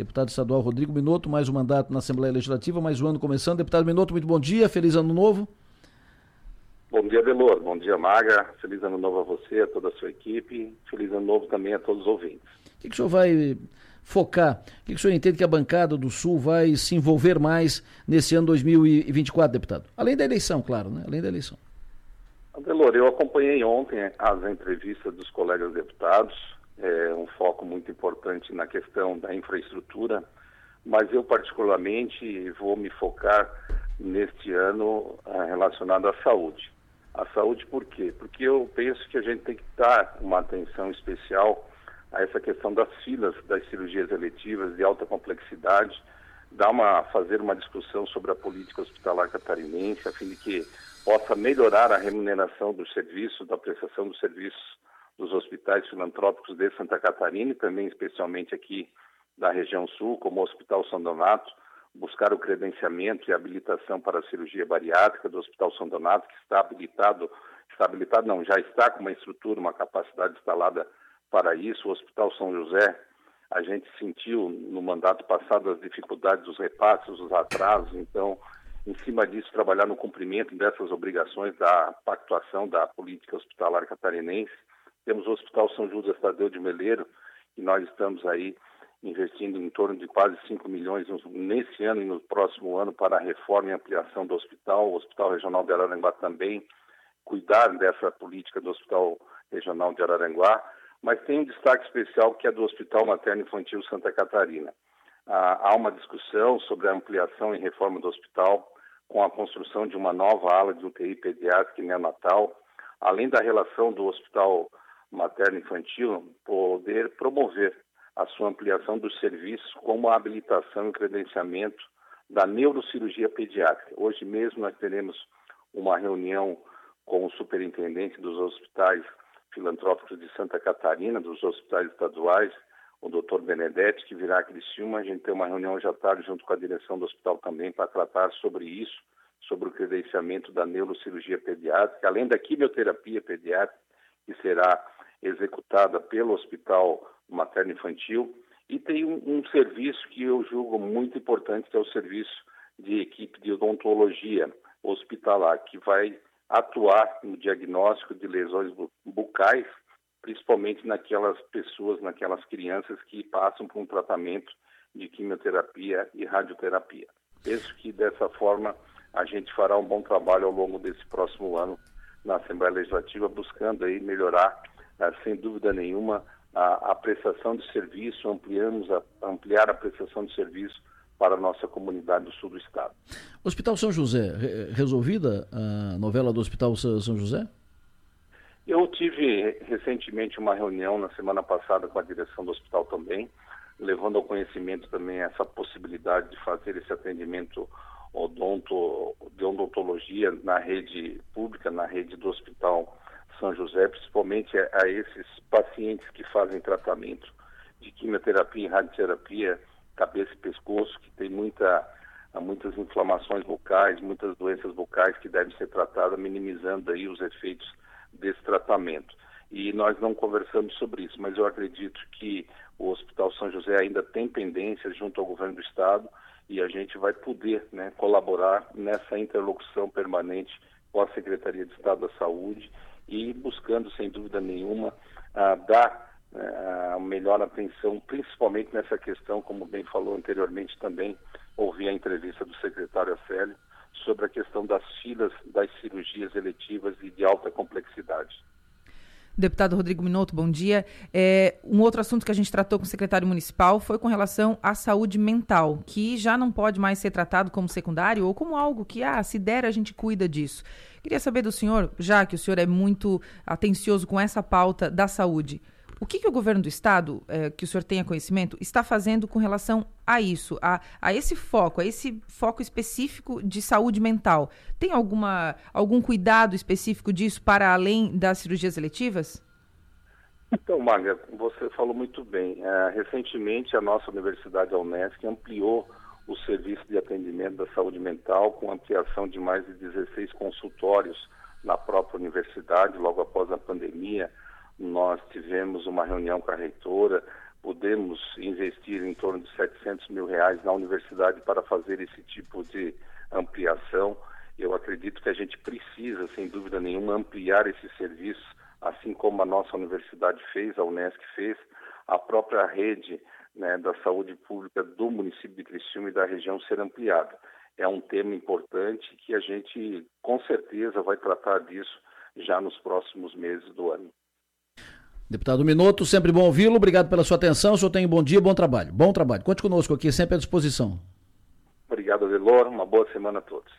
Deputado estadual Rodrigo Minotto, mais um mandato na Assembleia Legislativa, mais um ano começando. Deputado Minotto, muito bom dia, feliz ano novo. Bom dia, Delor. Bom dia, Maga. Feliz ano novo a você, a toda a sua equipe. Feliz ano novo também a todos os ouvintes. O que, que o senhor vai focar? O que, que o senhor entende que a bancada do Sul vai se envolver mais nesse ano 2024, deputado? Além da eleição, claro, né? Além da eleição. Delor, eu acompanhei ontem as entrevistas dos colegas deputados, é um foco muito importante na questão da infraestrutura, mas eu particularmente vou me focar neste ano é, relacionado à saúde. A saúde por quê? Porque eu penso que a gente tem que dar uma atenção especial a essa questão das filas das cirurgias eletivas de alta complexidade, dar uma, fazer uma discussão sobre a política hospitalar catarinense, a fim de que possa melhorar a remuneração dos serviços, da prestação dos serviços dos hospitais filantrópicos de Santa Catarina e também especialmente aqui da região sul, como o Hospital São Donato, buscar o credenciamento e habilitação para a cirurgia bariátrica do Hospital São Donato, que está habilitado, está habilitado não, já está com uma estrutura, uma capacidade instalada para isso. O Hospital São José, a gente sentiu no mandato passado as dificuldades dos repasses, os atrasos, então em cima disso, trabalhar no cumprimento dessas obrigações da pactuação da política hospitalar catarinense. Temos o Hospital São Judas Tadeu de Meleiro, e nós estamos aí investindo em torno de quase 5 milhões nesse ano e no próximo ano para a reforma e ampliação do hospital, o Hospital Regional de Araranguá também, cuidar dessa política do Hospital Regional de Araranguá, mas tem um destaque especial que é do Hospital Materno Infantil Santa Catarina. Ah, há uma discussão sobre a ampliação e reforma do hospital com a construção de uma nova ala de UTI pediátrica e neonatal, além da relação do Hospital Materno Infantil poder promover a sua ampliação dos serviços como a habilitação e credenciamento da neurocirurgia pediátrica. Hoje mesmo nós teremos uma reunião com o superintendente dos hospitais filantrópicos de Santa Catarina, dos hospitais estaduais, o doutor Benedetti, que virá a Criciúma. A gente tem uma reunião à tarde junto com a direção do hospital também para tratar sobre isso, sobre o credenciamento da neurocirurgia pediátrica, além da quimioterapia pediátrica, que será executada pelo Hospital Materno Infantil. E tem um, um serviço que eu julgo muito importante, que é o serviço de equipe de odontologia hospitalar, que vai atuar no diagnóstico de lesões bucais principalmente naquelas pessoas, naquelas crianças que passam por um tratamento de quimioterapia e radioterapia. Penso que dessa forma a gente fará um bom trabalho ao longo desse próximo ano na Assembleia Legislativa, buscando aí melhorar, ah, sem dúvida nenhuma, a, a prestação de serviço, ampliamos a, ampliar a prestação de serviço para a nossa comunidade do sul do estado. Hospital São José, resolvida a novela do Hospital São José? Eu tive recentemente uma reunião na semana passada com a direção do hospital também, levando ao conhecimento também essa possibilidade de fazer esse atendimento odonto, de odontologia na rede pública, na rede do Hospital São José, principalmente a, a esses pacientes que fazem tratamento de quimioterapia e radioterapia, cabeça e pescoço, que tem muita, muitas inflamações vocais, muitas doenças vocais que devem ser tratadas, minimizando aí os efeitos desse tratamento. E nós não conversamos sobre isso, mas eu acredito que o Hospital São José ainda tem pendências junto ao governo do Estado e a gente vai poder né, colaborar nessa interlocução permanente com a Secretaria de Estado da Saúde e buscando, sem dúvida nenhuma, dar uh, a melhor atenção, principalmente nessa questão, como bem falou anteriormente também, ouvi a entrevista do secretário Afélio, sobre a questão das filas das cirurgias eletivas e de alta complexidade. Deputado Rodrigo Minotto, bom dia. É, um outro assunto que a gente tratou com o secretário municipal foi com relação à saúde mental, que já não pode mais ser tratado como secundário ou como algo que, ah, se der, a gente cuida disso. Queria saber do senhor, já que o senhor é muito atencioso com essa pauta da saúde, o que, que o governo do estado, é, que o senhor tenha conhecimento, está fazendo com relação a isso, a, a esse foco, a esse foco específico de saúde mental? Tem alguma, algum cuidado específico disso para além das cirurgias eletivas? Então, Maga, você falou muito bem. É, recentemente, a nossa universidade, a Unesc, ampliou o serviço de atendimento da saúde mental com ampliação de mais de 16 consultórios na própria universidade, logo após a pandemia nós tivemos uma reunião com a reitora, podemos investir em torno de 700 mil reais na universidade para fazer esse tipo de ampliação. Eu acredito que a gente precisa, sem dúvida nenhuma, ampliar esse serviço, assim como a nossa universidade fez, a Unesc fez, a própria rede né, da saúde pública do município de Criciúma e da região ser ampliada. É um tema importante que a gente, com certeza, vai tratar disso já nos próximos meses do ano. Deputado Minuto, sempre bom ouvi-lo. Obrigado pela sua atenção. O senhor tem um bom dia, bom trabalho. Bom trabalho. Conte conosco aqui, sempre à disposição. Obrigado, Adelor. Uma boa semana a todos.